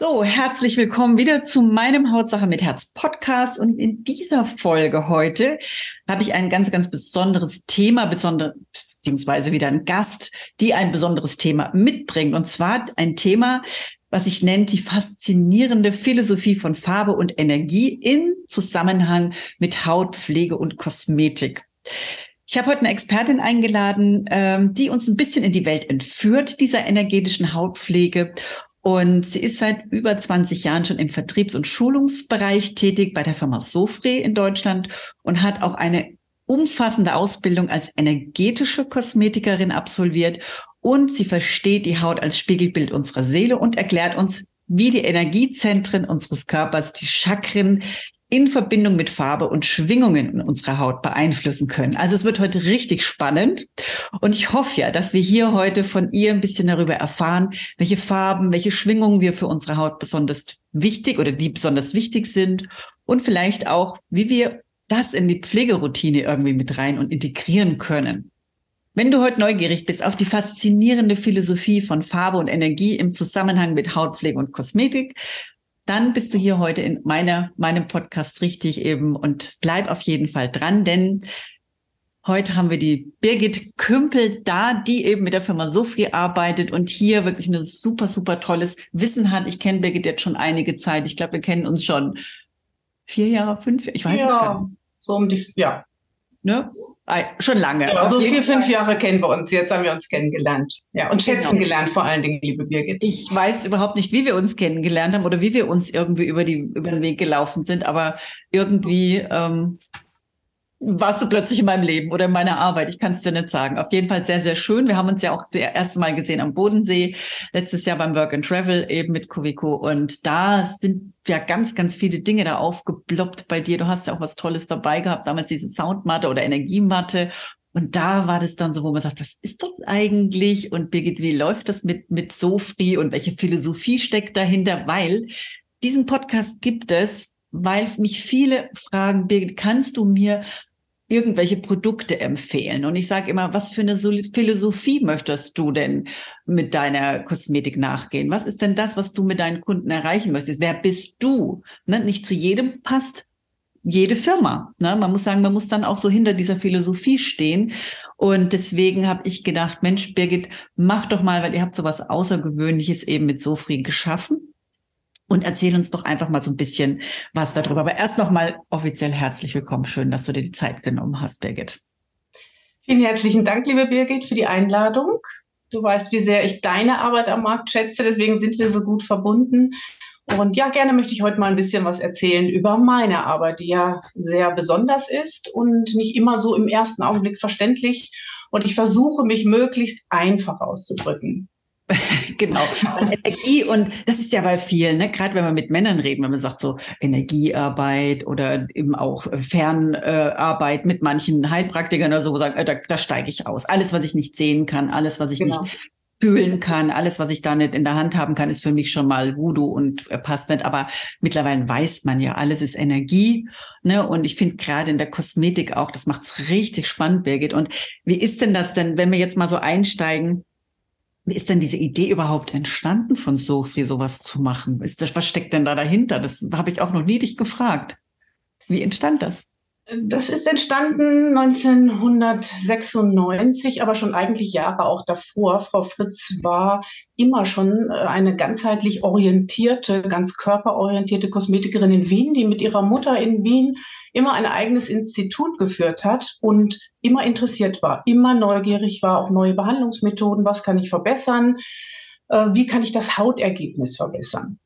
So, herzlich willkommen wieder zu meinem Hautsache mit Herz Podcast. Und in dieser Folge heute habe ich ein ganz, ganz besonderes Thema, besondere, beziehungsweise wieder ein Gast, die ein besonderes Thema mitbringt. Und zwar ein Thema, was ich nenne die faszinierende Philosophie von Farbe und Energie in Zusammenhang mit Hautpflege und Kosmetik. Ich habe heute eine Expertin eingeladen, ähm, die uns ein bisschen in die Welt entführt, dieser energetischen Hautpflege. Und sie ist seit über 20 Jahren schon im Vertriebs- und Schulungsbereich tätig bei der Firma Sofre in Deutschland und hat auch eine umfassende Ausbildung als energetische Kosmetikerin absolviert. Und sie versteht die Haut als Spiegelbild unserer Seele und erklärt uns, wie die Energiezentren unseres Körpers, die Chakren, in Verbindung mit Farbe und Schwingungen in unserer Haut beeinflussen können. Also es wird heute richtig spannend und ich hoffe ja, dass wir hier heute von ihr ein bisschen darüber erfahren, welche Farben, welche Schwingungen wir für unsere Haut besonders wichtig oder die besonders wichtig sind und vielleicht auch, wie wir das in die Pflegeroutine irgendwie mit rein und integrieren können. Wenn du heute neugierig bist auf die faszinierende Philosophie von Farbe und Energie im Zusammenhang mit Hautpflege und Kosmetik, dann bist du hier heute in meiner, meinem Podcast richtig eben und bleib auf jeden Fall dran, denn heute haben wir die Birgit Kümpel da, die eben mit der Firma Sofri arbeitet und hier wirklich ein super, super tolles Wissen hat. Ich kenne Birgit jetzt schon einige Zeit. Ich glaube, wir kennen uns schon vier Jahre, fünf, ich weiß ja, es gar nicht. So um die, ja, Ne? Schon lange. Ja, also vier, fünf Jahre kennen wir uns. Jetzt haben wir uns kennengelernt. Ja, und schätzen genau. gelernt vor allen Dingen, liebe Birgit. Ich weiß überhaupt nicht, wie wir uns kennengelernt haben oder wie wir uns irgendwie über, die, über den Weg gelaufen sind, aber irgendwie ähm, warst du plötzlich in meinem Leben oder in meiner Arbeit. Ich kann es dir nicht sagen. Auf jeden Fall sehr, sehr schön. Wir haben uns ja auch sehr erste Mal gesehen am Bodensee, letztes Jahr beim Work and Travel eben mit Covico. Und da sind ja ganz, ganz viele Dinge da aufgeploppt bei dir. Du hast ja auch was Tolles dabei gehabt, damals diese Soundmatte oder Energiematte. Und da war das dann so, wo man sagt, was ist das eigentlich? Und Birgit, wie läuft das mit, mit Sofri und welche Philosophie steckt dahinter? Weil diesen Podcast gibt es, weil mich viele fragen, Birgit, kannst du mir irgendwelche Produkte empfehlen. Und ich sage immer, was für eine Philosophie möchtest du denn mit deiner Kosmetik nachgehen? Was ist denn das, was du mit deinen Kunden erreichen möchtest? Wer bist du? Ne? Nicht zu jedem passt jede Firma. Ne? Man muss sagen, man muss dann auch so hinter dieser Philosophie stehen. Und deswegen habe ich gedacht, Mensch, Birgit, mach doch mal, weil ihr habt so was Außergewöhnliches eben mit Sofri geschaffen und erzähl uns doch einfach mal so ein bisschen was darüber. Aber erst noch mal offiziell herzlich willkommen. Schön, dass du dir die Zeit genommen hast, Birgit. Vielen herzlichen Dank, liebe Birgit, für die Einladung. Du weißt, wie sehr ich deine Arbeit am Markt schätze, deswegen sind wir so gut verbunden. Und ja, gerne möchte ich heute mal ein bisschen was erzählen über meine Arbeit, die ja sehr besonders ist und nicht immer so im ersten Augenblick verständlich. Und ich versuche mich möglichst einfach auszudrücken. genau. Und Energie und das ist ja bei vielen, ne? gerade wenn man mit Männern reden, wenn man sagt so Energiearbeit oder eben auch Fernarbeit mit manchen Heilpraktikern oder so, sagen, äh, da, da steige ich aus. Alles, was ich nicht sehen kann, alles, was ich genau. nicht fühlen kann, alles, was ich da nicht in der Hand haben kann, ist für mich schon mal Voodoo und äh, passt nicht. Aber mittlerweile weiß man ja, alles ist Energie. Ne? Und ich finde gerade in der Kosmetik auch, das macht's richtig spannend, Birgit. Und wie ist denn das denn, wenn wir jetzt mal so einsteigen? Wie ist denn diese Idee überhaupt entstanden von Sophie, sowas zu machen? Ist das, was steckt denn da dahinter? Das habe ich auch noch nie dich gefragt. Wie entstand das? Das ist entstanden 1996, aber schon eigentlich Jahre auch davor. Frau Fritz war immer schon äh, eine ganzheitlich orientierte, ganz körperorientierte Kosmetikerin in Wien, die mit ihrer Mutter in Wien immer ein eigenes Institut geführt hat und immer interessiert war, immer neugierig war auf neue Behandlungsmethoden. Was kann ich verbessern? Äh, wie kann ich das Hautergebnis verbessern?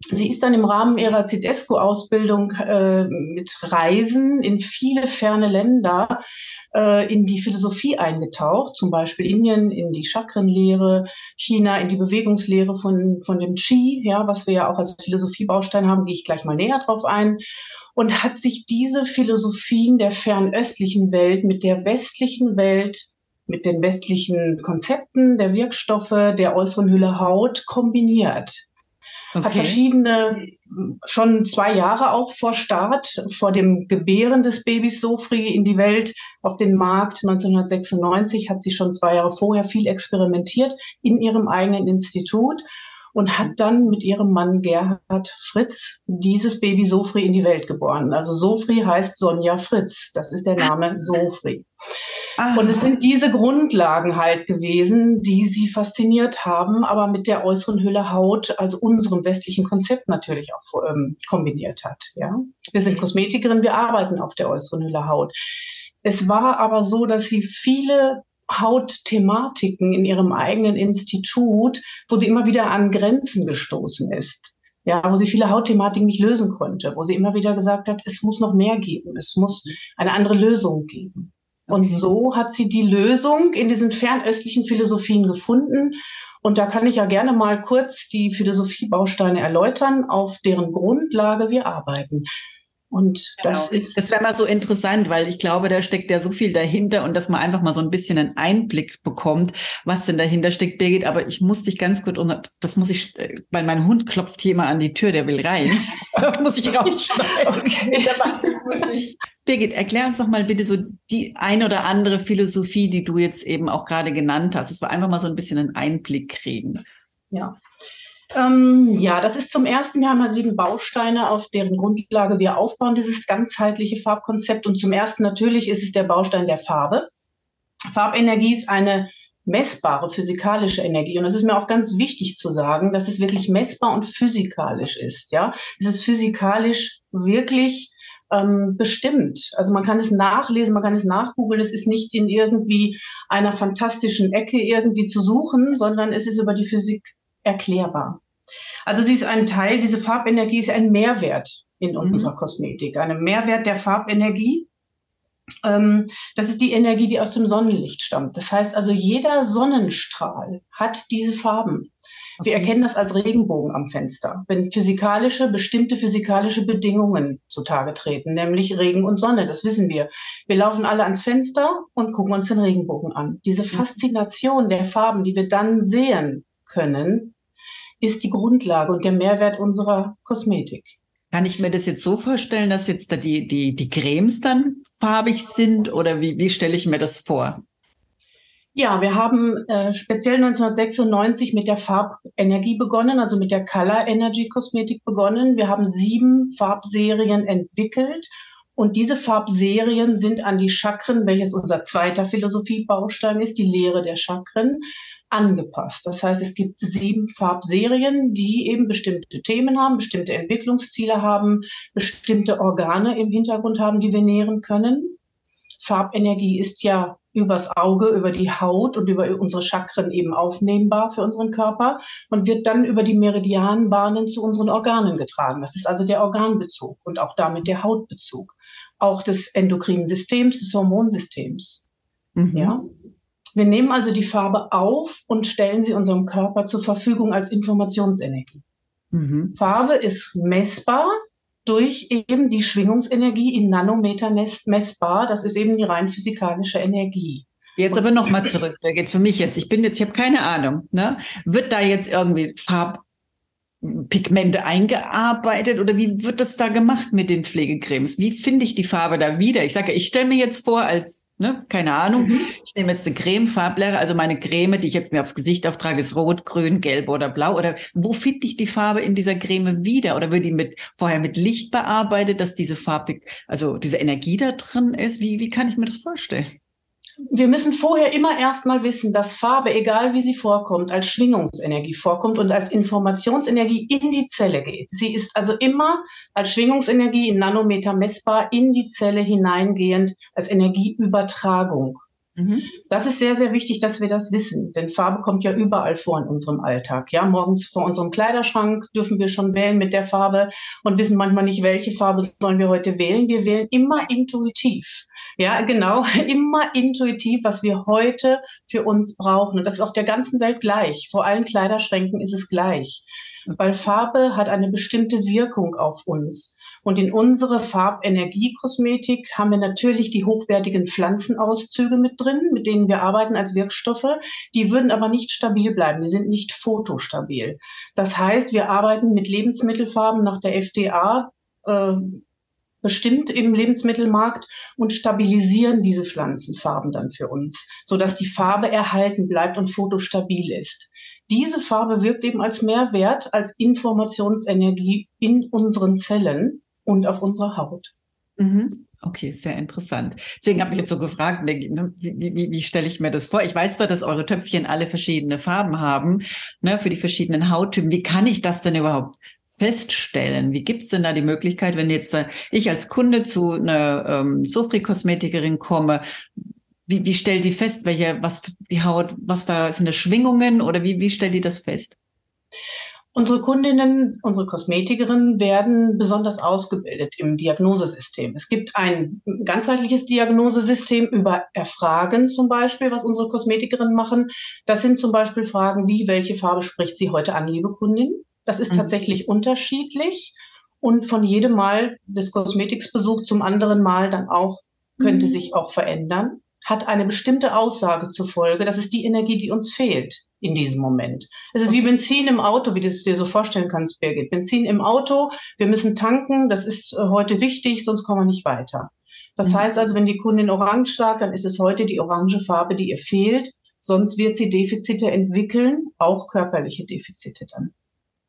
Sie ist dann im Rahmen ihrer Cedesco-Ausbildung äh, mit Reisen in viele ferne Länder äh, in die Philosophie eingetaucht, zum Beispiel Indien in die Chakrenlehre, China in die Bewegungslehre von, von dem Qi, ja, was wir ja auch als Philosophiebaustein haben, gehe ich gleich mal näher drauf ein und hat sich diese Philosophien der fernöstlichen Welt mit der westlichen Welt mit den westlichen Konzepten der Wirkstoffe der äußeren Hülle Haut kombiniert. Okay. Hat verschiedene, schon zwei Jahre auch vor Start, vor dem Gebären des Babys Sofri in die Welt auf den Markt 1996 hat sie schon zwei Jahre vorher viel experimentiert in ihrem eigenen Institut und hat dann mit ihrem Mann Gerhard Fritz dieses Baby Sofri in die Welt geboren. Also Sofri heißt Sonja Fritz. Das ist der Name Sofri. Aha. Und es sind diese Grundlagen halt gewesen, die sie fasziniert haben, aber mit der äußeren Hülle Haut, also unserem westlichen Konzept natürlich auch ähm, kombiniert hat. Ja? Wir sind Kosmetikerin, wir arbeiten auf der äußeren Hülle Haut. Es war aber so, dass sie viele Hautthematiken in ihrem eigenen Institut, wo sie immer wieder an Grenzen gestoßen ist. Ja, wo sie viele Hautthematiken nicht lösen konnte, wo sie immer wieder gesagt hat, es muss noch mehr geben, es muss eine andere Lösung geben. Und okay. so hat sie die Lösung in diesen fernöstlichen Philosophien gefunden. Und da kann ich ja gerne mal kurz die Philosophiebausteine erläutern, auf deren Grundlage wir arbeiten. Und genau. das ist. Das wäre mal so interessant, weil ich glaube, da steckt ja so viel dahinter und dass man einfach mal so ein bisschen einen Einblick bekommt, was denn dahinter steckt, Birgit. Aber ich muss dich ganz kurz, das muss ich, äh, weil mein Hund klopft hier mal an die Tür, der will rein. muss ich rausschneiden. okay. Birgit, erklär uns doch mal bitte so die ein oder andere Philosophie, die du jetzt eben auch gerade genannt hast. Das war einfach mal so ein bisschen einen Einblick kriegen. Ja. Ähm, ja, das ist zum ersten. Wir haben ja sieben Bausteine, auf deren Grundlage wir aufbauen, dieses ganzheitliche Farbkonzept. Und zum ersten natürlich ist es der Baustein der Farbe. Farbenergie ist eine messbare physikalische Energie. Und das ist mir auch ganz wichtig zu sagen, dass es wirklich messbar und physikalisch ist. Ja, es ist physikalisch wirklich ähm, bestimmt. Also man kann es nachlesen, man kann es nachgoogeln. Es ist nicht in irgendwie einer fantastischen Ecke irgendwie zu suchen, sondern es ist über die Physik erklärbar. Also sie ist ein Teil, diese Farbenergie ist ein Mehrwert in mhm. unserer Kosmetik, ein Mehrwert der Farbenergie. Ähm, das ist die Energie, die aus dem Sonnenlicht stammt. Das heißt also, jeder Sonnenstrahl hat diese Farben. Okay. Wir erkennen das als Regenbogen am Fenster, wenn physikalische, bestimmte physikalische Bedingungen zutage treten, nämlich Regen und Sonne, das wissen wir. Wir laufen alle ans Fenster und gucken uns den Regenbogen an. Diese mhm. Faszination der Farben, die wir dann sehen können, ist die Grundlage und der Mehrwert unserer Kosmetik. Kann ich mir das jetzt so vorstellen, dass jetzt da die, die, die Cremes dann farbig sind oder wie, wie stelle ich mir das vor? Ja, wir haben äh, speziell 1996 mit der Farbenergie begonnen, also mit der Color Energy Kosmetik begonnen. Wir haben sieben Farbserien entwickelt und diese Farbserien sind an die Chakren, welches unser zweiter Philosophiebaustein ist, die Lehre der Chakren, angepasst. Das heißt, es gibt sieben Farbserien, die eben bestimmte Themen haben, bestimmte Entwicklungsziele haben, bestimmte Organe im Hintergrund haben, die wir nähren können. Farbenergie ist ja übers Auge, über die Haut und über unsere Chakren eben aufnehmbar für unseren Körper und wird dann über die Meridianbahnen zu unseren Organen getragen. Das ist also der Organbezug und auch damit der Hautbezug, auch des endokrinen Systems, des Hormonsystems. Mhm. Ja. Wir nehmen also die Farbe auf und stellen sie unserem Körper zur Verfügung als Informationsenergie. Mhm. Farbe ist messbar durch eben die Schwingungsenergie in Nanometer messbar. Das ist eben die rein physikalische Energie. Jetzt aber nochmal zurück, Birgit, für mich jetzt. Ich bin jetzt, ich habe keine Ahnung. Ne? Wird da jetzt irgendwie Farbpigmente eingearbeitet oder wie wird das da gemacht mit den Pflegecremes? Wie finde ich die Farbe da wieder? Ich sage, ich stelle mir jetzt vor, als Ne? Keine Ahnung. Mhm. Ich nehme jetzt eine Creme-Farblehre, also meine Creme, die ich jetzt mir aufs Gesicht auftrage, ist rot, grün, gelb oder blau. Oder wo finde ich die Farbe in dieser Creme wieder? Oder wird die mit, vorher mit Licht bearbeitet, dass diese Farbe, also diese Energie da drin ist? Wie, wie kann ich mir das vorstellen? Wir müssen vorher immer erstmal wissen, dass Farbe, egal wie sie vorkommt, als Schwingungsenergie vorkommt und als Informationsenergie in die Zelle geht. Sie ist also immer als Schwingungsenergie in Nanometer messbar in die Zelle hineingehend als Energieübertragung. Mhm. Das ist sehr, sehr wichtig, dass wir das wissen, denn Farbe kommt ja überall vor in unserem Alltag. Ja, morgens vor unserem Kleiderschrank dürfen wir schon wählen mit der Farbe und wissen manchmal nicht, welche Farbe sollen wir heute wählen. Wir wählen immer intuitiv. Ja, genau, immer intuitiv, was wir heute für uns brauchen. Und das ist auf der ganzen Welt gleich. Vor allen Kleiderschränken ist es gleich. Weil Farbe hat eine bestimmte Wirkung auf uns. Und in unsere Farbenergiekosmetik haben wir natürlich die hochwertigen Pflanzenauszüge mit drin, mit denen wir arbeiten als Wirkstoffe. Die würden aber nicht stabil bleiben. Die sind nicht fotostabil. Das heißt, wir arbeiten mit Lebensmittelfarben nach der FDA. Äh, bestimmt im Lebensmittelmarkt und stabilisieren diese Pflanzenfarben dann für uns, so dass die Farbe erhalten bleibt und fotostabil ist. Diese Farbe wirkt eben als Mehrwert, als Informationsenergie in unseren Zellen und auf unserer Haut. Mhm. Okay, sehr interessant. Deswegen habe ich jetzt so gefragt, ne, wie, wie, wie stelle ich mir das vor? Ich weiß zwar, dass eure Töpfchen alle verschiedene Farben haben, ne, für die verschiedenen Hauttypen. Wie kann ich das denn überhaupt feststellen? Wie gibt's denn da die Möglichkeit, wenn jetzt äh, ich als Kunde zu einer ähm, Sofri-Kosmetikerin komme, wie, wie stellt die fest, welche, was die Haut, was da sind Schwingungen oder wie, wie stellt die das fest? Unsere Kundinnen, unsere Kosmetikerinnen werden besonders ausgebildet im Diagnosesystem. Es gibt ein ganzheitliches Diagnosesystem über Erfragen zum Beispiel, was unsere Kosmetikerinnen machen. Das sind zum Beispiel Fragen wie, welche Farbe spricht sie heute an, liebe Kundin? Das ist mhm. tatsächlich unterschiedlich und von jedem Mal des Kosmetiksbesuchs zum anderen Mal dann auch könnte mhm. sich auch verändern hat eine bestimmte Aussage zufolge. Das ist die Energie, die uns fehlt in diesem Moment. Es ist wie Benzin im Auto, wie du es dir so vorstellen kannst, Birgit. Benzin im Auto, wir müssen tanken, das ist äh, heute wichtig, sonst kommen wir nicht weiter. Das mhm. heißt also, wenn die Kundin orange sagt, dann ist es heute die orange Farbe, die ihr fehlt. Sonst wird sie Defizite entwickeln, auch körperliche Defizite dann.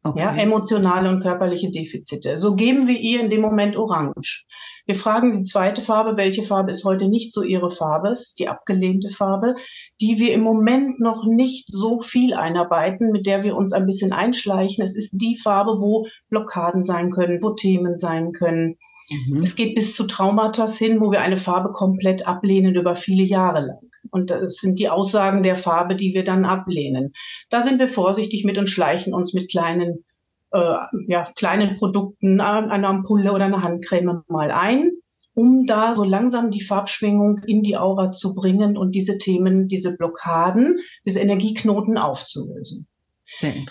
Okay. Ja, emotionale und körperliche Defizite. So geben wir ihr in dem Moment Orange. Wir fragen die zweite Farbe, welche Farbe ist heute nicht so ihre Farbe, ist die abgelehnte Farbe, die wir im Moment noch nicht so viel einarbeiten, mit der wir uns ein bisschen einschleichen. Es ist die Farbe, wo Blockaden sein können, wo Themen sein können. Mhm. Es geht bis zu Traumata hin, wo wir eine Farbe komplett ablehnen über viele Jahre lang. Und das sind die Aussagen der Farbe, die wir dann ablehnen. Da sind wir vorsichtig mit und schleichen uns mit kleinen, äh, ja, kleinen Produkten, einer Ampulle oder einer Handcreme mal ein, um da so langsam die Farbschwingung in die Aura zu bringen und diese Themen, diese Blockaden, diese Energieknoten aufzulösen.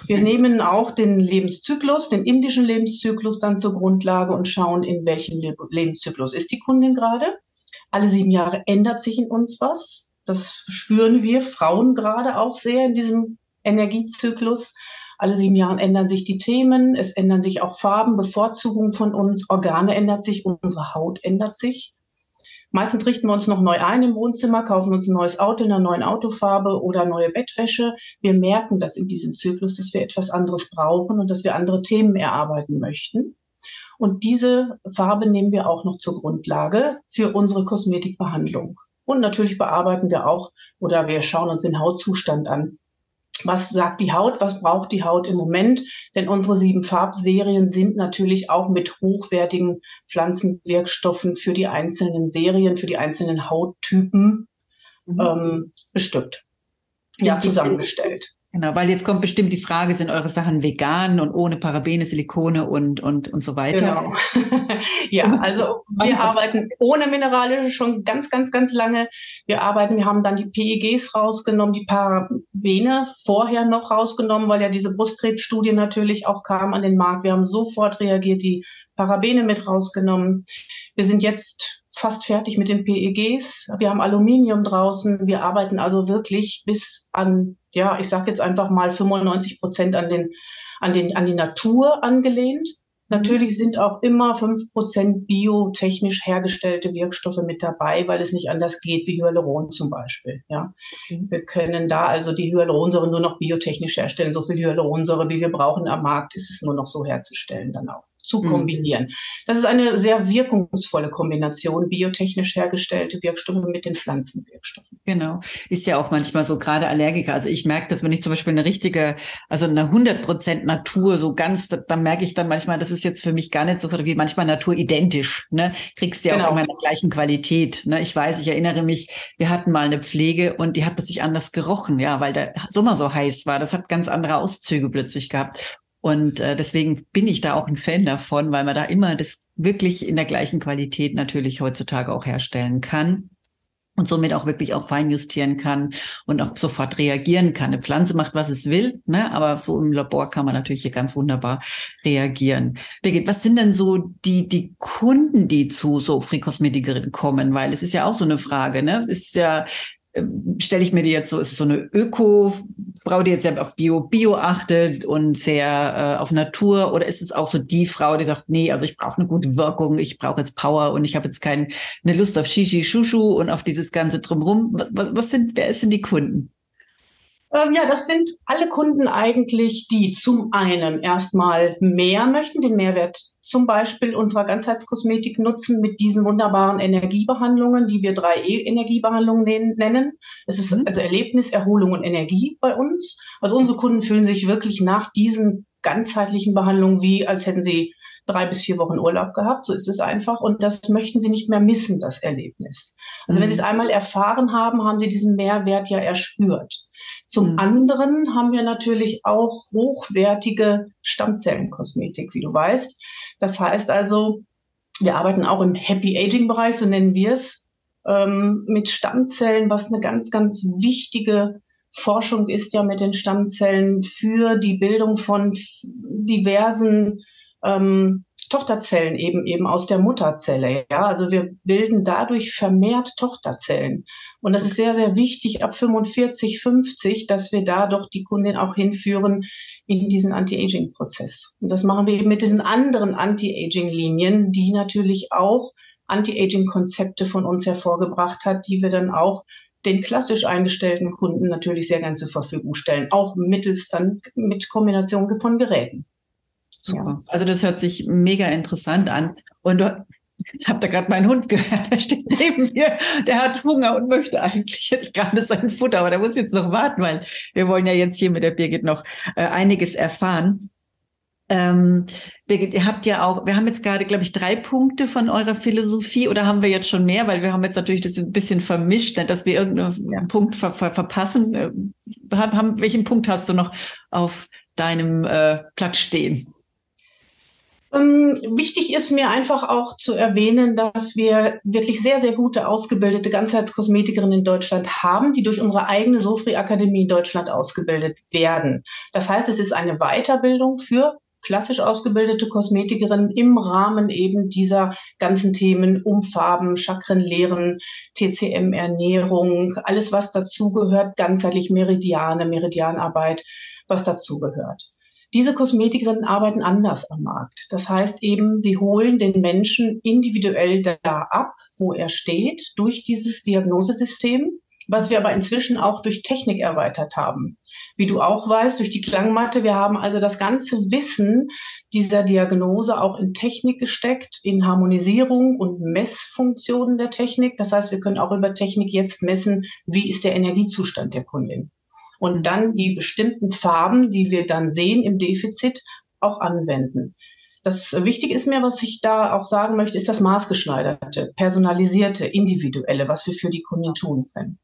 Wir nehmen auch den Lebenszyklus, den indischen Lebenszyklus dann zur Grundlage und schauen, in welchem Lebenszyklus ist die Kundin gerade. Alle sieben Jahre ändert sich in uns was. Das spüren wir Frauen gerade auch sehr in diesem Energiezyklus. Alle sieben Jahre ändern sich die Themen, es ändern sich auch Farben, Bevorzugung von uns, Organe ändert sich, unsere Haut ändert sich. Meistens richten wir uns noch neu ein im Wohnzimmer, kaufen uns ein neues Auto in einer neuen Autofarbe oder neue Bettwäsche. Wir merken das in diesem Zyklus, dass wir etwas anderes brauchen und dass wir andere Themen erarbeiten möchten. Und diese Farbe nehmen wir auch noch zur Grundlage für unsere Kosmetikbehandlung. Und natürlich bearbeiten wir auch oder wir schauen uns den Hautzustand an. Was sagt die Haut? Was braucht die Haut im Moment? Denn unsere sieben Farbserien sind natürlich auch mit hochwertigen Pflanzenwirkstoffen für die einzelnen Serien, für die einzelnen Hauttypen mhm. ähm, bestückt. Ja, zusammengestellt. Genau, weil jetzt kommt bestimmt die Frage, sind eure Sachen vegan und ohne Parabene, Silikone und, und, und so weiter? Genau. ja, also wir arbeiten ohne Minerale schon ganz, ganz, ganz lange. Wir arbeiten, wir haben dann die PEGs rausgenommen, die Parabene vorher noch rausgenommen, weil ja diese Brustkrebsstudie natürlich auch kam an den Markt. Wir haben sofort reagiert, die Parabene mit rausgenommen. Wir sind jetzt fast fertig mit den PEGs. Wir haben Aluminium draußen. Wir arbeiten also wirklich bis an, ja, ich sage jetzt einfach mal 95 Prozent an den, an den, an die Natur angelehnt. Natürlich sind auch immer fünf Prozent biotechnisch hergestellte Wirkstoffe mit dabei, weil es nicht anders geht, wie Hyaluron zum Beispiel. Ja. Wir können da also die Hyaluronsäure nur noch biotechnisch herstellen. So viel Hyaluronsäure, wie wir brauchen am Markt, ist es nur noch so herzustellen dann auch. Zu mhm. kombinieren. Das ist eine sehr wirkungsvolle Kombination, biotechnisch hergestellte Wirkstoffe mit den Pflanzenwirkstoffen. Genau. Ist ja auch manchmal so gerade Allergiker. Also ich merke, dass wenn ich zum Beispiel eine richtige, also eine 100 Prozent Natur so ganz, da, merke ich dann manchmal, das ist jetzt für mich gar nicht so wie manchmal Natur identisch. Ne? Kriegst du ja genau. auch immer in der gleichen Qualität. Ne? Ich weiß, ich erinnere mich, wir hatten mal eine Pflege und die hat plötzlich anders gerochen, ja, weil der Sommer so heiß war. Das hat ganz andere Auszüge plötzlich gehabt. Und äh, deswegen bin ich da auch ein Fan davon, weil man da immer das wirklich in der gleichen Qualität natürlich heutzutage auch herstellen kann und somit auch wirklich auch feinjustieren kann und auch sofort reagieren kann. Eine Pflanze macht, was es will, ne? aber so im Labor kann man natürlich hier ganz wunderbar reagieren. Birgit, was sind denn so die, die Kunden, die zu so Free-Kosmetikerinnen kommen? Weil es ist ja auch so eine Frage, ne? Es ist ja stelle ich mir die jetzt so, ist es so eine Öko-Frau, die jetzt sehr auf Bio, Bio achtet und sehr äh, auf Natur? Oder ist es auch so die Frau, die sagt, nee, also ich brauche eine gute Wirkung, ich brauche jetzt Power und ich habe jetzt keine Lust auf Shishi, Shushu und auf dieses ganze Drumherum? Was, was sind, wer sind die Kunden? Ähm, ja, das sind alle Kunden eigentlich, die zum einen erstmal mehr möchten, den Mehrwert zum Beispiel unserer Ganzheitskosmetik nutzen mit diesen wunderbaren Energiebehandlungen, die wir 3E-Energiebehandlungen nennen. Es ist mhm. also Erlebnis, Erholung und Energie bei uns. Also unsere Kunden fühlen sich wirklich nach diesen ganzheitlichen Behandlungen wie, als hätten sie drei bis vier Wochen Urlaub gehabt. So ist es einfach. Und das möchten sie nicht mehr missen, das Erlebnis. Also mhm. wenn sie es einmal erfahren haben, haben sie diesen Mehrwert ja erspürt. Zum mhm. anderen haben wir natürlich auch hochwertige Stammzellenkosmetik, wie du weißt. Das heißt also, wir arbeiten auch im Happy Aging Bereich, so nennen wir es, ähm, mit Stammzellen, was eine ganz, ganz wichtige Forschung ist ja mit den Stammzellen für die Bildung von diversen ähm, Tochterzellen eben eben aus der Mutterzelle. Ja, also wir bilden dadurch vermehrt Tochterzellen. Und das ist sehr, sehr wichtig ab 45, 50, dass wir da doch die Kundin auch hinführen in diesen Anti-Aging-Prozess. Und das machen wir eben mit diesen anderen Anti-Aging-Linien, die natürlich auch Anti-Aging-Konzepte von uns hervorgebracht hat, die wir dann auch den klassisch eingestellten Kunden natürlich sehr gern zur Verfügung stellen, auch mittels dann mit Kombination von Geräten. Super. Ja. Also das hört sich mega interessant an. Und du, jetzt habt ihr gerade meinen Hund gehört, der steht neben mir, der hat Hunger und möchte eigentlich jetzt gerade sein Futter, aber der muss jetzt noch warten, weil wir wollen ja jetzt hier mit der Birgit noch äh, einiges erfahren. Ähm, ihr habt ja auch, wir haben jetzt gerade, glaube ich, drei Punkte von eurer Philosophie oder haben wir jetzt schon mehr, weil wir haben jetzt natürlich das ein bisschen vermischt, nicht, dass wir irgendeinen ja. Punkt ver ver verpassen. Äh, haben, welchen Punkt hast du noch auf deinem äh, Platz stehen? Ähm, wichtig ist mir einfach auch zu erwähnen, dass wir wirklich sehr, sehr gute ausgebildete Ganzheitskosmetikerinnen in Deutschland haben, die durch unsere eigene Sofri-Akademie in Deutschland ausgebildet werden. Das heißt, es ist eine Weiterbildung für klassisch ausgebildete Kosmetikerinnen im Rahmen eben dieser ganzen Themen um Farben, Chakrenlehren, TCM, Ernährung, alles was dazugehört, ganzheitlich Meridiane, Meridianarbeit, was dazugehört. Diese Kosmetikerinnen arbeiten anders am Markt. Das heißt eben, sie holen den Menschen individuell da ab, wo er steht, durch dieses Diagnosesystem, was wir aber inzwischen auch durch Technik erweitert haben. Wie du auch weißt, durch die Klangmatte, wir haben also das ganze Wissen dieser Diagnose auch in Technik gesteckt, in Harmonisierung und Messfunktionen der Technik. Das heißt, wir können auch über Technik jetzt messen, wie ist der Energiezustand der Kundin und dann die bestimmten Farben, die wir dann sehen im Defizit, auch anwenden. Das Wichtige ist mir, was ich da auch sagen möchte, ist das maßgeschneiderte, personalisierte, individuelle, was wir für die Kunden tun können.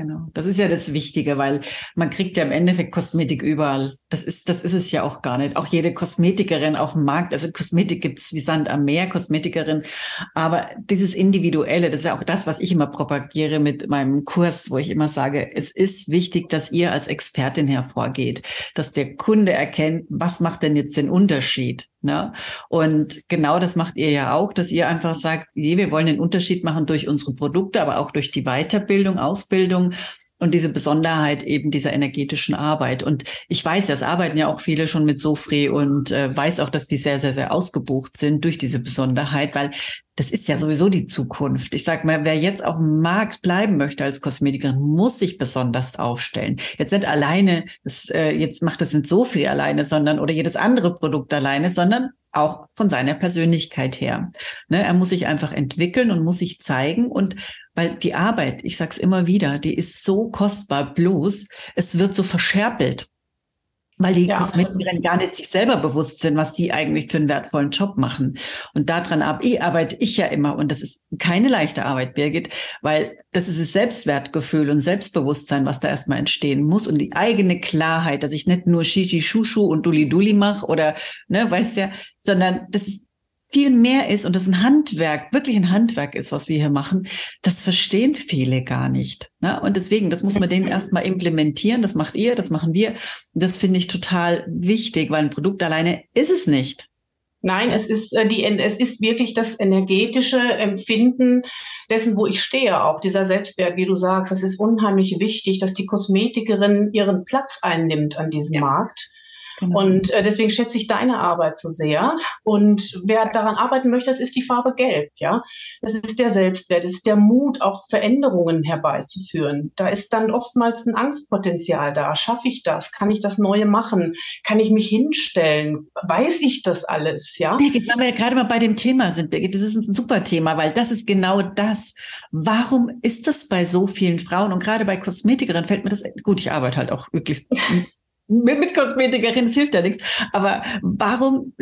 Genau. Das ist ja das Wichtige, weil man kriegt ja im Endeffekt Kosmetik überall. Das ist, das ist es ja auch gar nicht. Auch jede Kosmetikerin auf dem Markt, also Kosmetik gibt's wie Sand am Meer, Kosmetikerin. Aber dieses Individuelle, das ist ja auch das, was ich immer propagiere mit meinem Kurs, wo ich immer sage, es ist wichtig, dass ihr als Expertin hervorgeht, dass der Kunde erkennt, was macht denn jetzt den Unterschied? Ne? Und genau das macht ihr ja auch, dass ihr einfach sagt, nee, wir wollen den Unterschied machen durch unsere Produkte, aber auch durch die Weiterbildung, Ausbildung und diese Besonderheit eben dieser energetischen Arbeit. Und ich weiß ja, es arbeiten ja auch viele schon mit Sofri und äh, weiß auch, dass die sehr, sehr, sehr ausgebucht sind durch diese Besonderheit, weil das ist ja sowieso die Zukunft. Ich sag mal, wer jetzt auf dem Markt bleiben möchte als Kosmetikerin, muss sich besonders aufstellen. Jetzt nicht alleine, das, äh, jetzt macht das nicht so viel alleine, sondern oder jedes andere Produkt alleine, sondern auch von seiner Persönlichkeit her. Ne, er muss sich einfach entwickeln und muss sich zeigen und weil die Arbeit, ich sag's immer wieder, die ist so kostbar, bloß es wird so verscherpelt weil die ja, Kosmetikerin gar nicht sich selber bewusst sind, was sie eigentlich für einen wertvollen Job machen. Und daran arbeite ich ja immer. Und das ist keine leichte Arbeit, Birgit, weil das ist das Selbstwertgefühl und Selbstbewusstsein, was da erstmal entstehen muss und die eigene Klarheit, dass ich nicht nur Shishi Shushu und Dulli Dulli mache oder, ne, weißt ja, sondern das ist viel mehr ist und das ein Handwerk, wirklich ein Handwerk ist, was wir hier machen, das verstehen viele gar nicht. Ne? Und deswegen, das muss man denen erstmal implementieren. Das macht ihr, das machen wir. Das finde ich total wichtig, weil ein Produkt alleine ist es nicht. Nein, es ist äh, die, es ist wirklich das energetische Empfinden dessen, wo ich stehe, auch dieser Selbstwert, wie du sagst. Das ist unheimlich wichtig, dass die Kosmetikerin ihren Platz einnimmt an diesem ja. Markt Genau. Und äh, deswegen schätze ich deine Arbeit so sehr. Und wer daran arbeiten möchte, das ist die Farbe Gelb, ja. Das ist der Selbstwert, das ist der Mut, auch Veränderungen herbeizuführen. Da ist dann oftmals ein Angstpotenzial da. Schaffe ich das? Kann ich das Neue machen? Kann ich mich hinstellen? Weiß ich das alles, ja? Birgit, wenn wir ja gerade mal bei dem Thema sind, Birgit, das ist ein super Thema, weil das ist genau das. Warum ist das bei so vielen Frauen und gerade bei Kosmetikerinnen fällt mir das, gut, ich arbeite halt auch wirklich mit, mit Kosmetikerin hilft ja nichts. Aber warum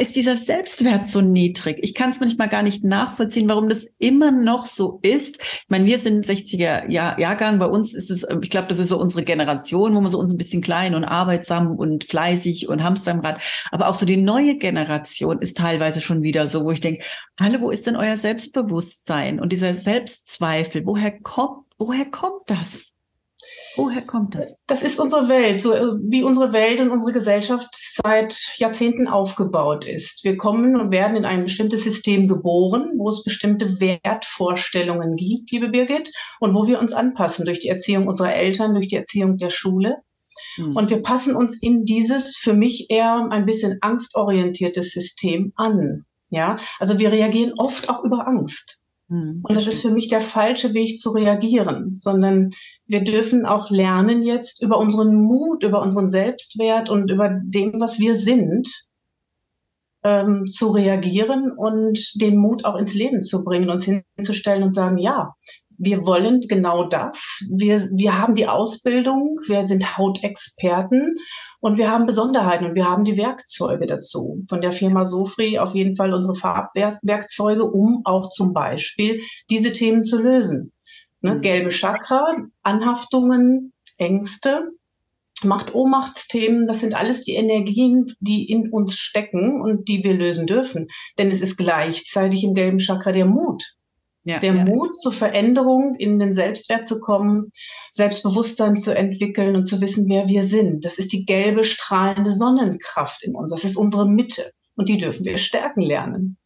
ist dieser Selbstwert so niedrig? Ich kann es manchmal gar nicht nachvollziehen, warum das immer noch so ist. Ich meine, wir sind 60er Jahr, Jahrgang. Bei uns ist es, ich glaube, das ist so unsere Generation, wo man so uns ein bisschen klein und arbeitsam und fleißig und Hamster im Rad. Aber auch so die neue Generation ist teilweise schon wieder so, wo ich denke, hallo, wo ist denn euer Selbstbewusstsein und dieser Selbstzweifel? Woher kommt, woher kommt das? Woher kommt das? Das ist unsere Welt, so äh, wie unsere Welt und unsere Gesellschaft seit Jahrzehnten aufgebaut ist. Wir kommen und werden in ein bestimmtes System geboren, wo es bestimmte Wertvorstellungen gibt, liebe Birgit, und wo wir uns anpassen durch die Erziehung unserer Eltern, durch die Erziehung der Schule. Hm. Und wir passen uns in dieses für mich eher ein bisschen angstorientiertes System an. Ja, also wir reagieren oft auch über Angst. Hm, und das ist für mich der falsche Weg zu reagieren, sondern wir dürfen auch lernen jetzt über unseren Mut, über unseren Selbstwert und über dem, was wir sind, ähm, zu reagieren und den Mut auch ins Leben zu bringen, uns hinzustellen und sagen, ja, wir wollen genau das. Wir, wir haben die Ausbildung, wir sind Hautexperten und wir haben Besonderheiten und wir haben die Werkzeuge dazu. Von der Firma Sofri auf jeden Fall unsere Farbwerkzeuge, um auch zum Beispiel diese Themen zu lösen. Ne, mhm. Gelbe Chakra, Anhaftungen, Ängste, Macht Ohnmachtsthemen, das sind alles die Energien, die in uns stecken und die wir lösen dürfen. Denn es ist gleichzeitig im gelben Chakra der Mut. Ja, der ja. Mut zur Veränderung, in den Selbstwert zu kommen, Selbstbewusstsein zu entwickeln und zu wissen, wer wir sind. Das ist die gelbe, strahlende Sonnenkraft in uns. Das ist unsere Mitte. Und die dürfen wir stärken lernen.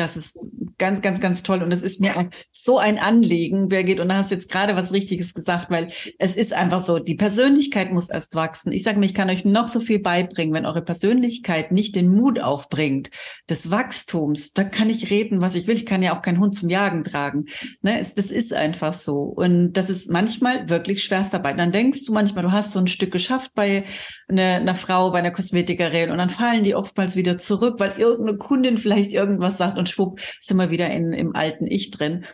Das ist ganz, ganz, ganz toll. Und es ist mir so ein Anliegen, Birgit. Und da hast du jetzt gerade was Richtiges gesagt, weil es ist einfach so, die Persönlichkeit muss erst wachsen. Ich sage mir, ich kann euch noch so viel beibringen, wenn eure Persönlichkeit nicht den Mut aufbringt des Wachstums, da kann ich reden, was ich will. Ich kann ja auch keinen Hund zum Jagen tragen. Ne, es, das ist einfach so. Und das ist manchmal wirklich Schwerstarbeit. Dann denkst du manchmal, du hast so ein Stück geschafft bei einer, einer Frau, bei einer Kosmetikerin und dann fallen die oftmals wieder zurück, weil irgendeine Kundin vielleicht irgendwas sagt und schwupp, sind wir wieder in, im alten Ich drin.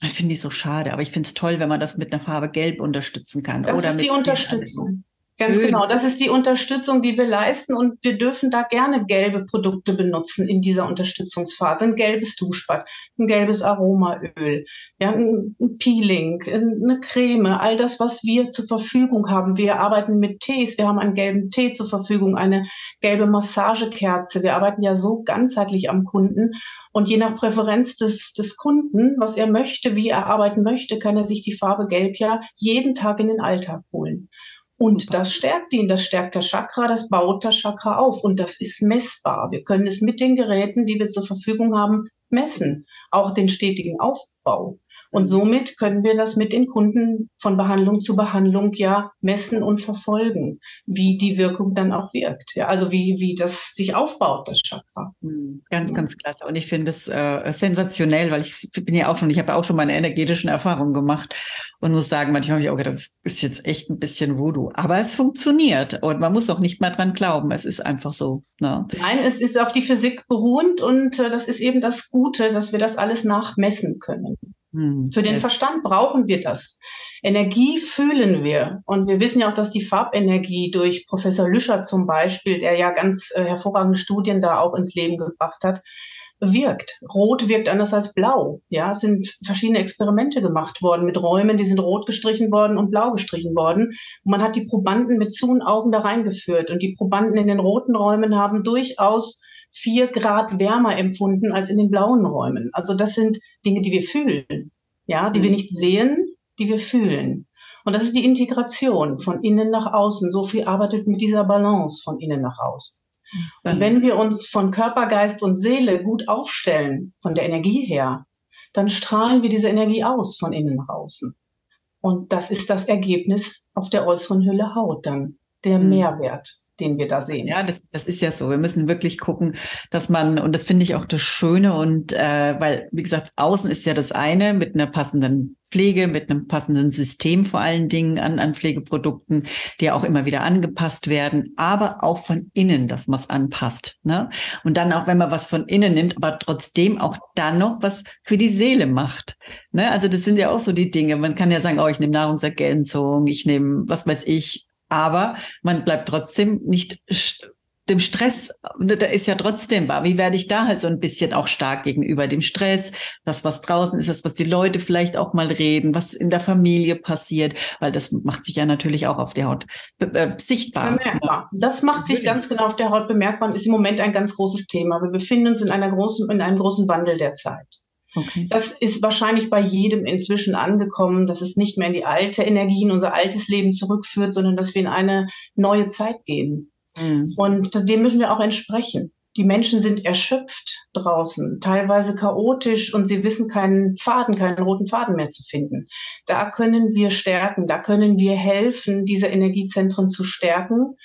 Das finde ich so schade, aber ich finde es toll, wenn man das mit einer Farbe Gelb unterstützen kann. Das oder ist die Unterstützung. Ganz Schön. genau, das ist die Unterstützung, die wir leisten und wir dürfen da gerne gelbe Produkte benutzen in dieser Unterstützungsphase. Ein gelbes Duschbad, ein gelbes Aromaöl, ja, ein Peeling, eine Creme, all das, was wir zur Verfügung haben. Wir arbeiten mit Tees, wir haben einen gelben Tee zur Verfügung, eine gelbe Massagekerze. Wir arbeiten ja so ganzheitlich am Kunden und je nach Präferenz des, des Kunden, was er möchte, wie er arbeiten möchte, kann er sich die Farbe Gelb ja jeden Tag in den Alltag holen. Und Super. das stärkt ihn, das stärkt das Chakra, das baut das Chakra auf und das ist messbar. Wir können es mit den Geräten, die wir zur Verfügung haben, messen. Auch den stetigen Aufbau Aufbau. Und mhm. somit können wir das mit den Kunden von Behandlung zu Behandlung ja messen und verfolgen, wie die Wirkung dann auch wirkt. Ja, also wie, wie das sich aufbaut, das Chakra. Mhm. Ganz, ganz klasse. Und ich finde es äh, sensationell, weil ich bin ja auch schon, ich habe auch schon meine energetischen Erfahrungen gemacht und muss sagen, manchmal habe ich auch gedacht, das ist jetzt echt ein bisschen Voodoo. Aber es funktioniert und man muss auch nicht mehr dran glauben. Es ist einfach so. Ne? Nein, es ist auf die Physik beruhend und äh, das ist eben das Gute, dass wir das alles nachmessen können. Hm, Für den Verstand brauchen wir das. Energie fühlen wir. Und wir wissen ja auch, dass die Farbenergie durch Professor Lüscher zum Beispiel, der ja ganz äh, hervorragende Studien da auch ins Leben gebracht hat, wirkt. Rot wirkt anders als blau. Ja, es sind verschiedene Experimente gemacht worden mit Räumen, die sind rot gestrichen worden und blau gestrichen worden. Und man hat die Probanden mit zu und Augen da reingeführt. Und die Probanden in den roten Räumen haben durchaus vier Grad wärmer empfunden als in den blauen Räumen. Also das sind Dinge, die wir fühlen. Ja, die wir nicht sehen, die wir fühlen. Und das ist die Integration von innen nach außen. Sophie arbeitet mit dieser Balance von innen nach außen. Und wenn wir uns von Körper, Geist und Seele gut aufstellen, von der Energie her, dann strahlen wir diese Energie aus von innen nach außen. Und das ist das Ergebnis auf der äußeren Hülle Haut dann, der mhm. Mehrwert den wir da sehen. Ja, das, das ist ja so. Wir müssen wirklich gucken, dass man, und das finde ich auch das Schöne, und äh, weil, wie gesagt, außen ist ja das eine mit einer passenden Pflege, mit einem passenden System vor allen Dingen an, an Pflegeprodukten, die ja auch immer wieder angepasst werden, aber auch von innen, dass man es anpasst. Ne? Und dann auch, wenn man was von innen nimmt, aber trotzdem auch dann noch was für die Seele macht. Ne? Also das sind ja auch so die Dinge. Man kann ja sagen, oh, ich nehme Nahrungsergänzung, ich nehme, was weiß ich, aber man bleibt trotzdem nicht dem Stress, der ist ja trotzdem wahr. Wie werde ich da halt so ein bisschen auch stark gegenüber dem Stress, das, was draußen ist, das, was die Leute vielleicht auch mal reden, was in der Familie passiert, weil das macht sich ja natürlich auch auf der Haut äh, sichtbar. Bemerkbar. Das macht sich ganz genau auf der Haut bemerkbar und ist im Moment ein ganz großes Thema. Wir befinden uns in einer großen, in einem großen Wandel der Zeit. Okay. Das ist wahrscheinlich bei jedem inzwischen angekommen, dass es nicht mehr in die alte Energie, in unser altes Leben zurückführt, sondern dass wir in eine neue Zeit gehen. Mhm. Und dem müssen wir auch entsprechen. Die Menschen sind erschöpft draußen, teilweise chaotisch und sie wissen keinen Faden, keinen roten Faden mehr zu finden. Da können wir stärken, da können wir helfen, diese Energiezentren zu stärken,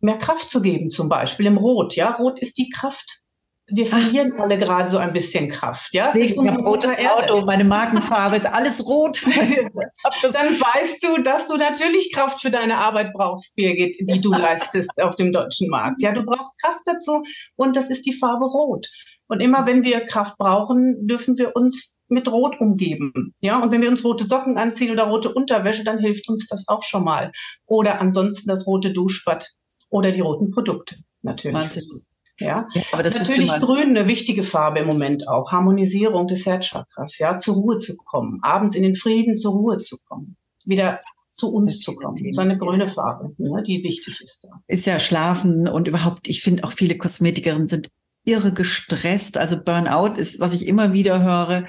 mehr Kraft zu geben, zum Beispiel im Rot. Ja, Rot ist die Kraft wir verlieren Ach. alle gerade so ein bisschen Kraft. Ja, ich habe rotes Auto, meine Markenfarbe ist alles rot. Dann weißt du, dass du natürlich Kraft für deine Arbeit brauchst, Birgit, die du leistest auf dem deutschen Markt. Ja, du brauchst Kraft dazu und das ist die Farbe Rot. Und immer wenn wir Kraft brauchen, dürfen wir uns mit Rot umgeben. Ja, und wenn wir uns rote Socken anziehen oder rote Unterwäsche, dann hilft uns das auch schon mal. Oder ansonsten das rote Duschbad oder die roten Produkte natürlich. Wahnsinn. Ja, ja aber das natürlich ist grün eine wichtige Farbe im Moment auch. Harmonisierung des Herzchakras, ja, zur Ruhe zu kommen, abends in den Frieden zur Ruhe zu kommen, wieder zu uns zu kommen. So eine grüne Farbe, ne, die wichtig ist da. Ist ja schlafen und überhaupt, ich finde auch viele Kosmetikerinnen sind irre gestresst. Also Burnout ist, was ich immer wieder höre.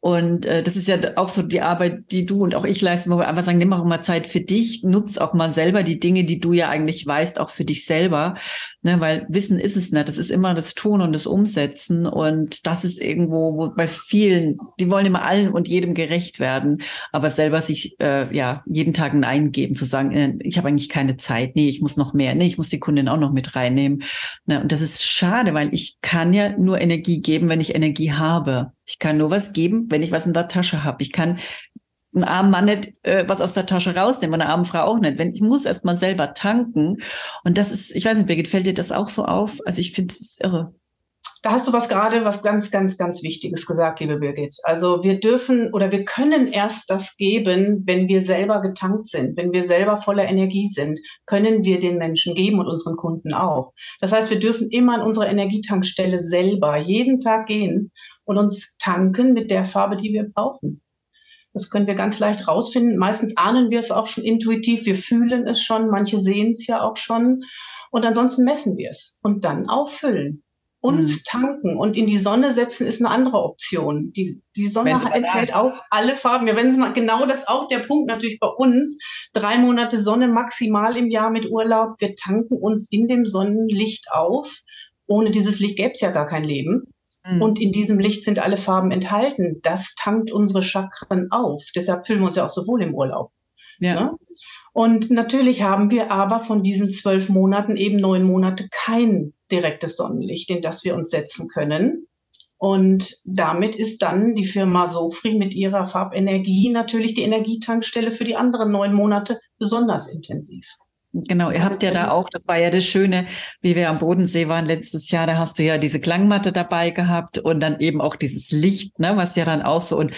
Und äh, das ist ja auch so die Arbeit, die du und auch ich leisten, wo wir einfach sagen, nimm auch mal Zeit für dich, nutz auch mal selber die Dinge, die du ja eigentlich weißt, auch für dich selber. Ne, weil Wissen ist es nicht. Das ist immer das Tun und das Umsetzen. Und das ist irgendwo, wo bei vielen, die wollen immer allen und jedem gerecht werden, aber selber sich äh, ja jeden Tag ein Eingeben, zu sagen, äh, ich habe eigentlich keine Zeit, nee, ich muss noch mehr, nee, ich muss die Kundin auch noch mit reinnehmen. Ne, und das ist schade, weil ich kann ja nur Energie geben, wenn ich Energie habe. Ich kann nur was geben, wenn ich was in der Tasche habe. Ich kann einem armen Mann nicht äh, was aus der Tasche rausnehmen, einer armen Frau auch nicht. Wenn ich muss erst mal selber tanken. Und das ist, ich weiß nicht, Birgit, fällt dir das auch so auf? Also ich finde es irre. Da hast du was gerade, was ganz, ganz, ganz Wichtiges gesagt, liebe Birgit. Also wir dürfen oder wir können erst das geben, wenn wir selber getankt sind, wenn wir selber voller Energie sind, können wir den Menschen geben und unseren Kunden auch. Das heißt, wir dürfen immer an unserer Energietankstelle selber jeden Tag gehen und uns tanken mit der Farbe, die wir brauchen. Das können wir ganz leicht rausfinden. Meistens ahnen wir es auch schon intuitiv. Wir fühlen es schon. Manche sehen es ja auch schon. Und ansonsten messen wir es und dann auffüllen. Uns mhm. tanken und in die Sonne setzen ist eine andere Option. Die, die Sonne enthält auch alle Farben. Wir werden mal genau das auch der Punkt natürlich bei uns. Drei Monate Sonne maximal im Jahr mit Urlaub. Wir tanken uns in dem Sonnenlicht auf. Ohne dieses Licht gäbe es ja gar kein Leben. Mhm. Und in diesem Licht sind alle Farben enthalten. Das tankt unsere Chakren auf. Deshalb fühlen wir uns ja auch so wohl im Urlaub. Ja. Ne? Und natürlich haben wir aber von diesen zwölf Monaten eben neun Monate kein direktes Sonnenlicht, in das wir uns setzen können. Und damit ist dann die Firma Sofri mit ihrer Farbenergie natürlich die Energietankstelle für die anderen neun Monate besonders intensiv. Genau, ihr habt ja da auch, das war ja das Schöne, wie wir am Bodensee waren letztes Jahr, da hast du ja diese Klangmatte dabei gehabt und dann eben auch dieses Licht, ne, was ja dann auch so und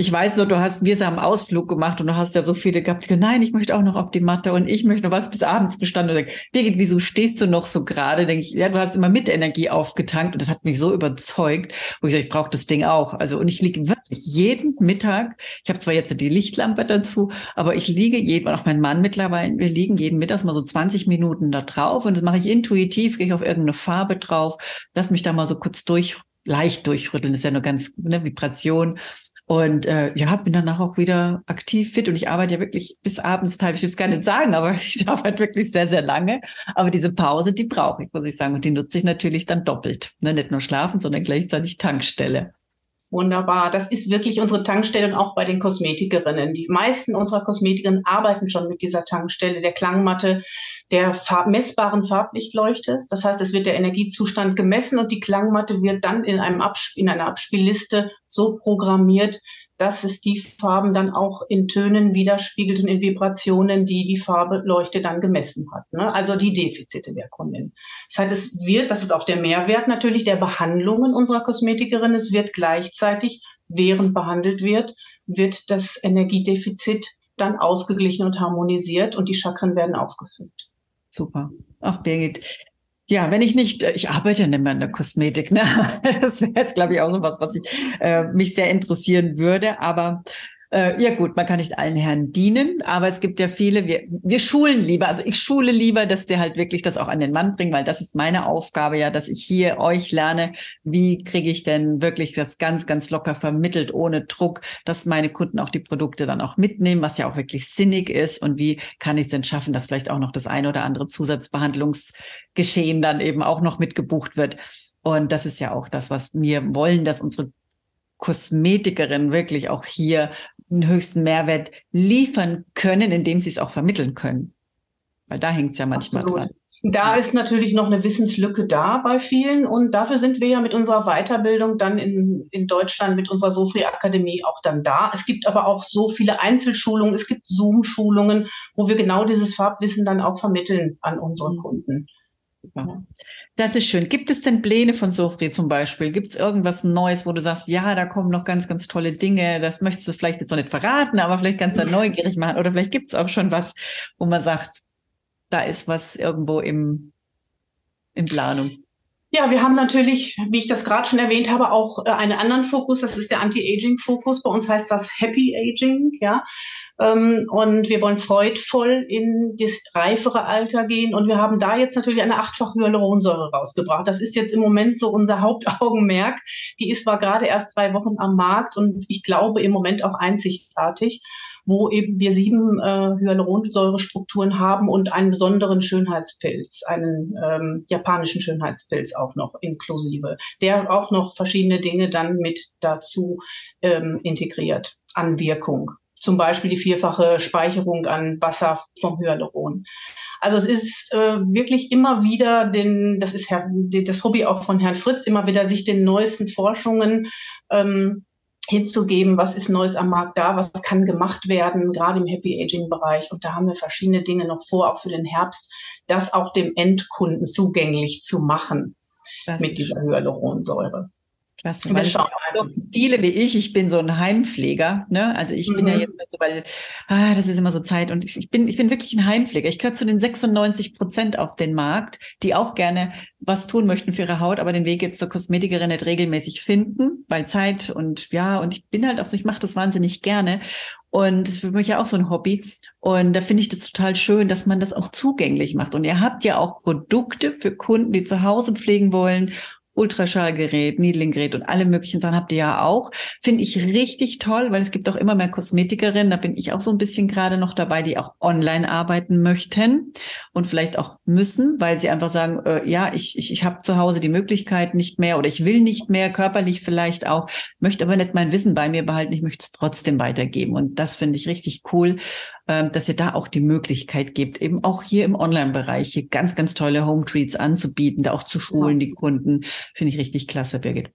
ich weiß so, du hast, wir haben Ausflug gemacht und du hast ja so viele gehabt, die, nein, ich möchte auch noch auf die Matte und ich möchte noch was bis abends gestanden und Birgit, wieso stehst du noch so gerade? Denke ich, ja, du hast immer mit Energie aufgetankt und das hat mich so überzeugt, wo ich sage, ich brauche das Ding auch. Also und ich liege wirklich jeden Mittag, ich habe zwar jetzt die Lichtlampe dazu, aber ich liege jeden, auch mein Mann mittlerweile, wir liegen jeden Mittag mal so 20 Minuten da drauf und das mache ich intuitiv, gehe ich auf irgendeine Farbe drauf, lass mich da mal so kurz durch leicht durchrütteln, das ist ja nur ganz eine Vibration und äh, ja, bin danach auch wieder aktiv fit und ich arbeite ja wirklich bis abends teilweise, ich will es gar nicht sagen, aber ich arbeite wirklich sehr, sehr lange. Aber diese Pause, die brauche ich, muss ich sagen. Und die nutze ich natürlich dann doppelt. Ne? Nicht nur schlafen, sondern gleichzeitig Tankstelle. Wunderbar. Das ist wirklich unsere Tankstelle auch bei den Kosmetikerinnen. Die meisten unserer Kosmetikerinnen arbeiten schon mit dieser Tankstelle, der Klangmatte, der farb messbaren Farblichtleuchte. Das heißt, es wird der Energiezustand gemessen und die Klangmatte wird dann in, einem Absp in einer Abspielliste so programmiert, dass es die Farben dann auch in Tönen widerspiegelt und in Vibrationen, die die Farbe Leuchte dann gemessen hat. Ne? Also die Defizite der Kundin. Das heißt, es wird, das ist auch der Mehrwert natürlich der Behandlungen unserer Kosmetikerin, es wird gleichzeitig, während behandelt wird, wird das Energiedefizit dann ausgeglichen und harmonisiert und die Chakren werden aufgefüllt. Super. Ach, Birgit, ja, wenn ich nicht, äh, ich arbeite ja nicht mehr in der Kosmetik, ne? Das wäre jetzt, glaube ich, auch so was, was ich, äh, mich sehr interessieren würde. Aber äh, ja gut, man kann nicht allen Herren dienen, aber es gibt ja viele, wir, wir schulen lieber, also ich schule lieber, dass der halt wirklich das auch an den Mann bringt, weil das ist meine Aufgabe ja, dass ich hier euch lerne, wie kriege ich denn wirklich das ganz, ganz locker vermittelt, ohne Druck, dass meine Kunden auch die Produkte dann auch mitnehmen, was ja auch wirklich sinnig ist und wie kann ich es denn schaffen, dass vielleicht auch noch das eine oder andere Zusatzbehandlungsgeschehen dann eben auch noch mitgebucht wird. Und das ist ja auch das, was wir wollen, dass unsere Kosmetikerinnen wirklich auch hier den höchsten Mehrwert liefern können, indem sie es auch vermitteln können. Weil da hängt es ja manchmal Absolut. dran. Da ist natürlich noch eine Wissenslücke da bei vielen und dafür sind wir ja mit unserer Weiterbildung dann in, in Deutschland mit unserer Sofri Akademie auch dann da. Es gibt aber auch so viele Einzelschulungen, es gibt Zoom-Schulungen, wo wir genau dieses Farbwissen dann auch vermitteln an unsere mhm. Kunden. Ja. Das ist schön. Gibt es denn Pläne von Sofri zum Beispiel? Gibt es irgendwas Neues, wo du sagst, ja, da kommen noch ganz, ganz tolle Dinge, das möchtest du vielleicht jetzt noch nicht verraten, aber vielleicht ganz neugierig machen. Oder vielleicht gibt es auch schon was, wo man sagt, da ist was irgendwo im, in Planung. Ja, wir haben natürlich, wie ich das gerade schon erwähnt habe, auch äh, einen anderen Fokus. Das ist der Anti-Aging-Fokus. Bei uns heißt das Happy Aging, ja. Ähm, und wir wollen freudvoll in das reifere Alter gehen. Und wir haben da jetzt natürlich eine achtfach Hyaluronsäure rausgebracht. Das ist jetzt im Moment so unser Hauptaugenmerk. Die ist zwar gerade erst drei Wochen am Markt und ich glaube im Moment auch einzigartig wo eben wir sieben äh, Hyaluronsäurestrukturen haben und einen besonderen Schönheitspilz, einen ähm, japanischen Schönheitspilz auch noch inklusive, der auch noch verschiedene Dinge dann mit dazu ähm, integriert an Wirkung. Zum Beispiel die vierfache Speicherung an Wasser vom Hyaluron. Also es ist äh, wirklich immer wieder den, das ist Herr, das Hobby auch von Herrn Fritz, immer wieder sich den neuesten Forschungen ähm, hinzugeben, was ist Neues am Markt da, was kann gemacht werden, gerade im Happy Aging Bereich. Und da haben wir verschiedene Dinge noch vor, auch für den Herbst, das auch dem Endkunden zugänglich zu machen das mit dieser Hyaluronsäure. Klasse. Weil schauen also viele wie ich, ich bin so ein Heimpfleger, ne? Also ich mhm. bin ja mhm. jetzt so, weil ah, das ist immer so Zeit und ich bin ich bin wirklich ein Heimpfleger. Ich gehöre zu den 96 Prozent auf den Markt, die auch gerne was tun möchten für ihre Haut, aber den Weg jetzt zur Kosmetikerin nicht regelmäßig finden, weil Zeit und ja und ich bin halt auch so, ich mache das wahnsinnig gerne und das ist für mich ja auch so ein Hobby. Und da finde ich das total schön, dass man das auch zugänglich macht. Und ihr habt ja auch Produkte für Kunden, die zu Hause pflegen wollen Ultraschallgerät, Needlinggerät und alle möglichen Sachen habt ihr ja auch. Finde ich richtig toll, weil es gibt auch immer mehr Kosmetikerinnen, da bin ich auch so ein bisschen gerade noch dabei, die auch online arbeiten möchten und vielleicht auch müssen, weil sie einfach sagen, äh, ja, ich, ich, ich habe zu Hause die Möglichkeit nicht mehr oder ich will nicht mehr, körperlich vielleicht auch, möchte aber nicht mein Wissen bei mir behalten, ich möchte es trotzdem weitergeben. Und das finde ich richtig cool, dass ihr da auch die Möglichkeit gibt, eben auch hier im Online-Bereich hier ganz, ganz tolle Home-Treats anzubieten, da auch zu schulen, ja. die Kunden. Finde ich richtig klasse, Birgit.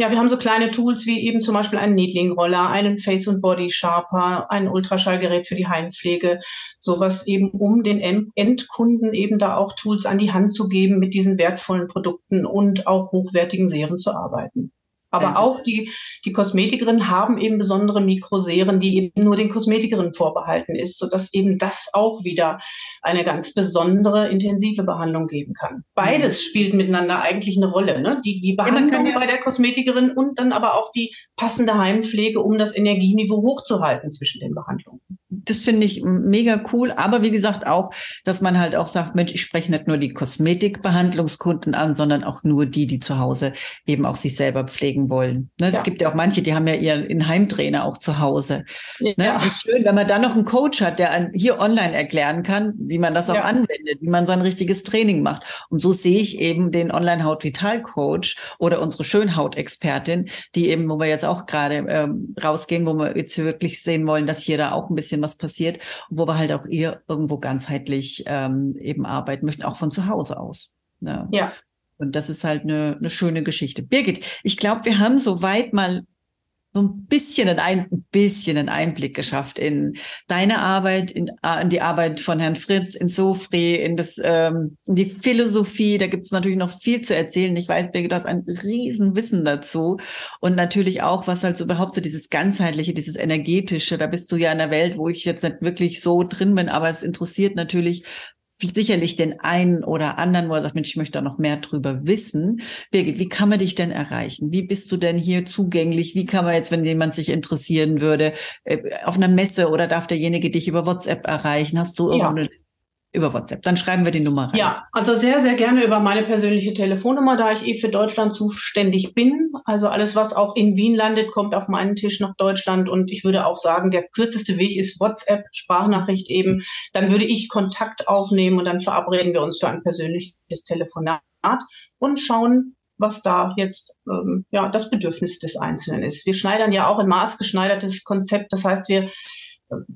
Ja, wir haben so kleine Tools wie eben zum Beispiel einen Needling-Roller, einen Face- und Body-Sharper, ein Ultraschallgerät für die Heimpflege, sowas eben, um den Endkunden eben da auch Tools an die Hand zu geben, mit diesen wertvollen Produkten und auch hochwertigen Serien zu arbeiten. Aber also. auch die, die Kosmetikerinnen haben eben besondere Mikroserien, die eben nur den Kosmetikerinnen vorbehalten ist, sodass eben das auch wieder eine ganz besondere intensive Behandlung geben kann. Beides mhm. spielt miteinander eigentlich eine Rolle. Ne? Die, die Behandlung ja, ja bei der Kosmetikerin und dann aber auch die passende Heimpflege, um das Energieniveau hochzuhalten zwischen den Behandlungen. Das finde ich mega cool. Aber wie gesagt auch, dass man halt auch sagt, Mensch, ich spreche nicht nur die Kosmetikbehandlungskunden an, sondern auch nur die, die zu Hause eben auch sich selber pflegen pflegen wollen. Ne? Ja. Es gibt ja auch manche, die haben ja ihren Heimtrainer auch zu Hause. Ne? Ja. Und schön, wenn man dann noch einen Coach hat, der hier online erklären kann, wie man das auch ja. anwendet, wie man sein richtiges Training macht. Und so sehe ich eben den Online-Haut Vital Coach oder unsere Schönhautexpertin, die eben, wo wir jetzt auch gerade ähm, rausgehen, wo wir jetzt wirklich sehen wollen, dass hier da auch ein bisschen was passiert und wo wir halt auch ihr irgendwo ganzheitlich ähm, eben arbeiten möchten, auch von zu Hause aus. Ne? Ja. Und das ist halt eine, eine schöne Geschichte. Birgit, ich glaube, wir haben soweit mal so ein bisschen ein, ein bisschen einen Einblick geschafft in deine Arbeit, in, äh, in die Arbeit von Herrn Fritz, in Sofri, in das, ähm, in die Philosophie. Da gibt es natürlich noch viel zu erzählen. Ich weiß, Birgit, du hast ein Riesenwissen dazu und natürlich auch, was halt so überhaupt so dieses ganzheitliche, dieses energetische. Da bist du ja in der Welt, wo ich jetzt nicht wirklich so drin bin, aber es interessiert natürlich sicherlich den einen oder anderen, wo er sagt, Mensch, ich möchte da noch mehr drüber wissen. Birgit, wie kann man dich denn erreichen? Wie bist du denn hier zugänglich? Wie kann man jetzt, wenn jemand sich interessieren würde, äh, auf einer Messe oder darf derjenige dich über WhatsApp erreichen? Hast du ja. irgendeine über WhatsApp. Dann schreiben wir die Nummer rein. Ja, also sehr, sehr gerne über meine persönliche Telefonnummer, da ich eh für Deutschland zuständig bin. Also alles, was auch in Wien landet, kommt auf meinen Tisch nach Deutschland. Und ich würde auch sagen, der kürzeste Weg ist WhatsApp, Sprachnachricht eben. Dann würde ich Kontakt aufnehmen und dann verabreden wir uns für ein persönliches Telefonat und schauen, was da jetzt ähm, ja das Bedürfnis des Einzelnen ist. Wir schneidern ja auch ein maßgeschneidertes Konzept. Das heißt, wir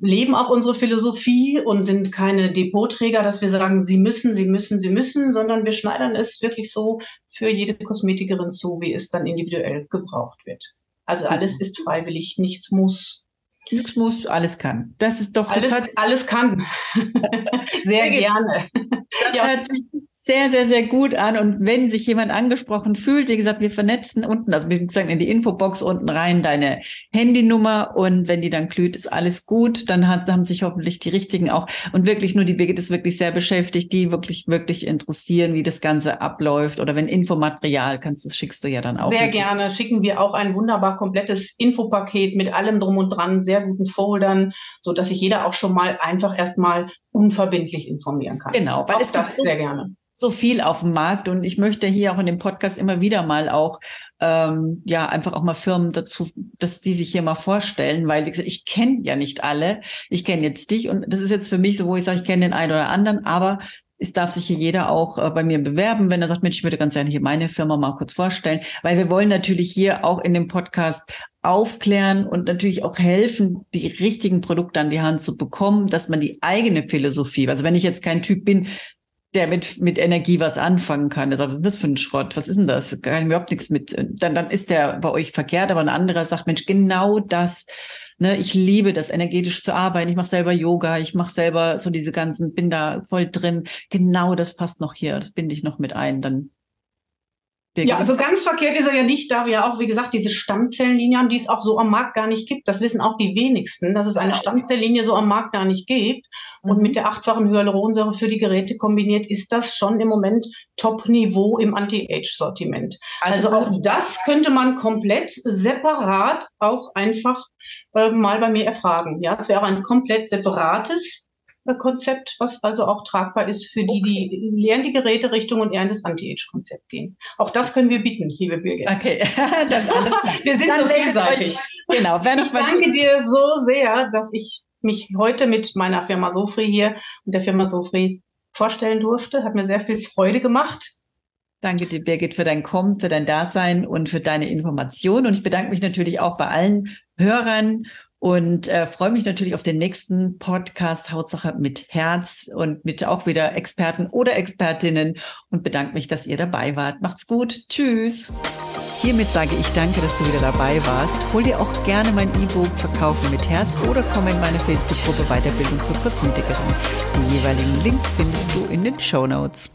leben auch unsere Philosophie und sind keine Depotträger, dass wir sagen, sie müssen, sie müssen, sie müssen, sondern wir schneidern es wirklich so für jede Kosmetikerin zu, wie es dann individuell gebraucht wird. Also alles ist freiwillig, nichts muss. Nichts muss, alles kann. Das ist doch alles, alles kann. Sehr gerne. Das ja. hört sich sehr, sehr, sehr gut an. Und wenn sich jemand angesprochen fühlt, wie gesagt, wir vernetzen unten, also wir sagen in die Infobox unten rein deine Handynummer und wenn die dann glüht, ist alles gut. Dann hat, haben sich hoffentlich die richtigen auch und wirklich nur die Birgit ist wirklich sehr beschäftigt, die wirklich, wirklich interessieren, wie das Ganze abläuft. Oder wenn Infomaterial kannst, das schickst du ja dann auch. Sehr mit. gerne. Schicken wir auch ein wunderbar komplettes Infopaket mit allem drum und dran, sehr guten Foldern, so dass sich jeder auch schon mal einfach erstmal unverbindlich informieren kann. Genau, weil auch es das sehr gerne so viel auf dem Markt und ich möchte hier auch in dem Podcast immer wieder mal auch ähm, ja einfach auch mal Firmen dazu, dass die sich hier mal vorstellen, weil wie gesagt, ich kenne ja nicht alle. Ich kenne jetzt dich und das ist jetzt für mich so, wo ich sage, ich kenne den einen oder anderen, aber es darf sich hier jeder auch äh, bei mir bewerben, wenn er sagt, Mensch, ich würde ganz gerne hier meine Firma mal kurz vorstellen, weil wir wollen natürlich hier auch in dem Podcast aufklären und natürlich auch helfen, die richtigen Produkte an die Hand zu bekommen, dass man die eigene Philosophie, also wenn ich jetzt kein Typ bin, der mit, mit Energie was anfangen kann. Der sagt, was ist das für ein Schrott? Was ist denn das? Kann überhaupt nichts mit. Dann, dann ist der bei euch verkehrt, aber ein anderer sagt, Mensch, genau das. Ne, ich liebe das, energetisch zu arbeiten. Ich mache selber Yoga, ich mache selber so diese ganzen, bin da voll drin. Genau das passt noch hier, das binde ich noch mit ein. Dann ja, also ganz verkehrt ist er ja nicht, da wir ja auch, wie gesagt, diese Stammzellenlinie haben, die es auch so am Markt gar nicht gibt. Das wissen auch die wenigsten, dass es eine Stammzelllinie so am Markt gar nicht gibt. Und mhm. mit der achtfachen Hyaluronsäure für die Geräte kombiniert ist das schon im Moment Top-Niveau im Anti-Age-Sortiment. Also, also auch das könnte man komplett separat auch einfach äh, mal bei mir erfragen. Ja, es wäre ein komplett separates Konzept, was also auch tragbar ist für die, okay. die lernen die Geräterichtung und eher in das Anti-Age-Konzept gehen. Auch das können wir bieten, liebe Birgit. Okay, dann alles. Wir sind dann so vielseitig. Genau. ich danke dir so sehr, dass ich mich heute mit meiner Firma Sofri hier und der Firma Sofri vorstellen durfte. Hat mir sehr viel Freude gemacht. Danke dir, Birgit, für dein Kommen, für dein Dasein und für deine Information. Und ich bedanke mich natürlich auch bei allen Hörern und äh, freue mich natürlich auf den nächsten Podcast Hauptsache mit Herz und mit auch wieder Experten oder Expertinnen und bedanke mich, dass ihr dabei wart. Macht's gut. Tschüss. Hiermit sage ich danke, dass du wieder dabei warst. Hol dir auch gerne mein E-Book Verkaufen mit Herz oder komm in meine Facebook-Gruppe Weiterbildung für Kosmetikerin. Die jeweiligen Links findest du in den Show Notes.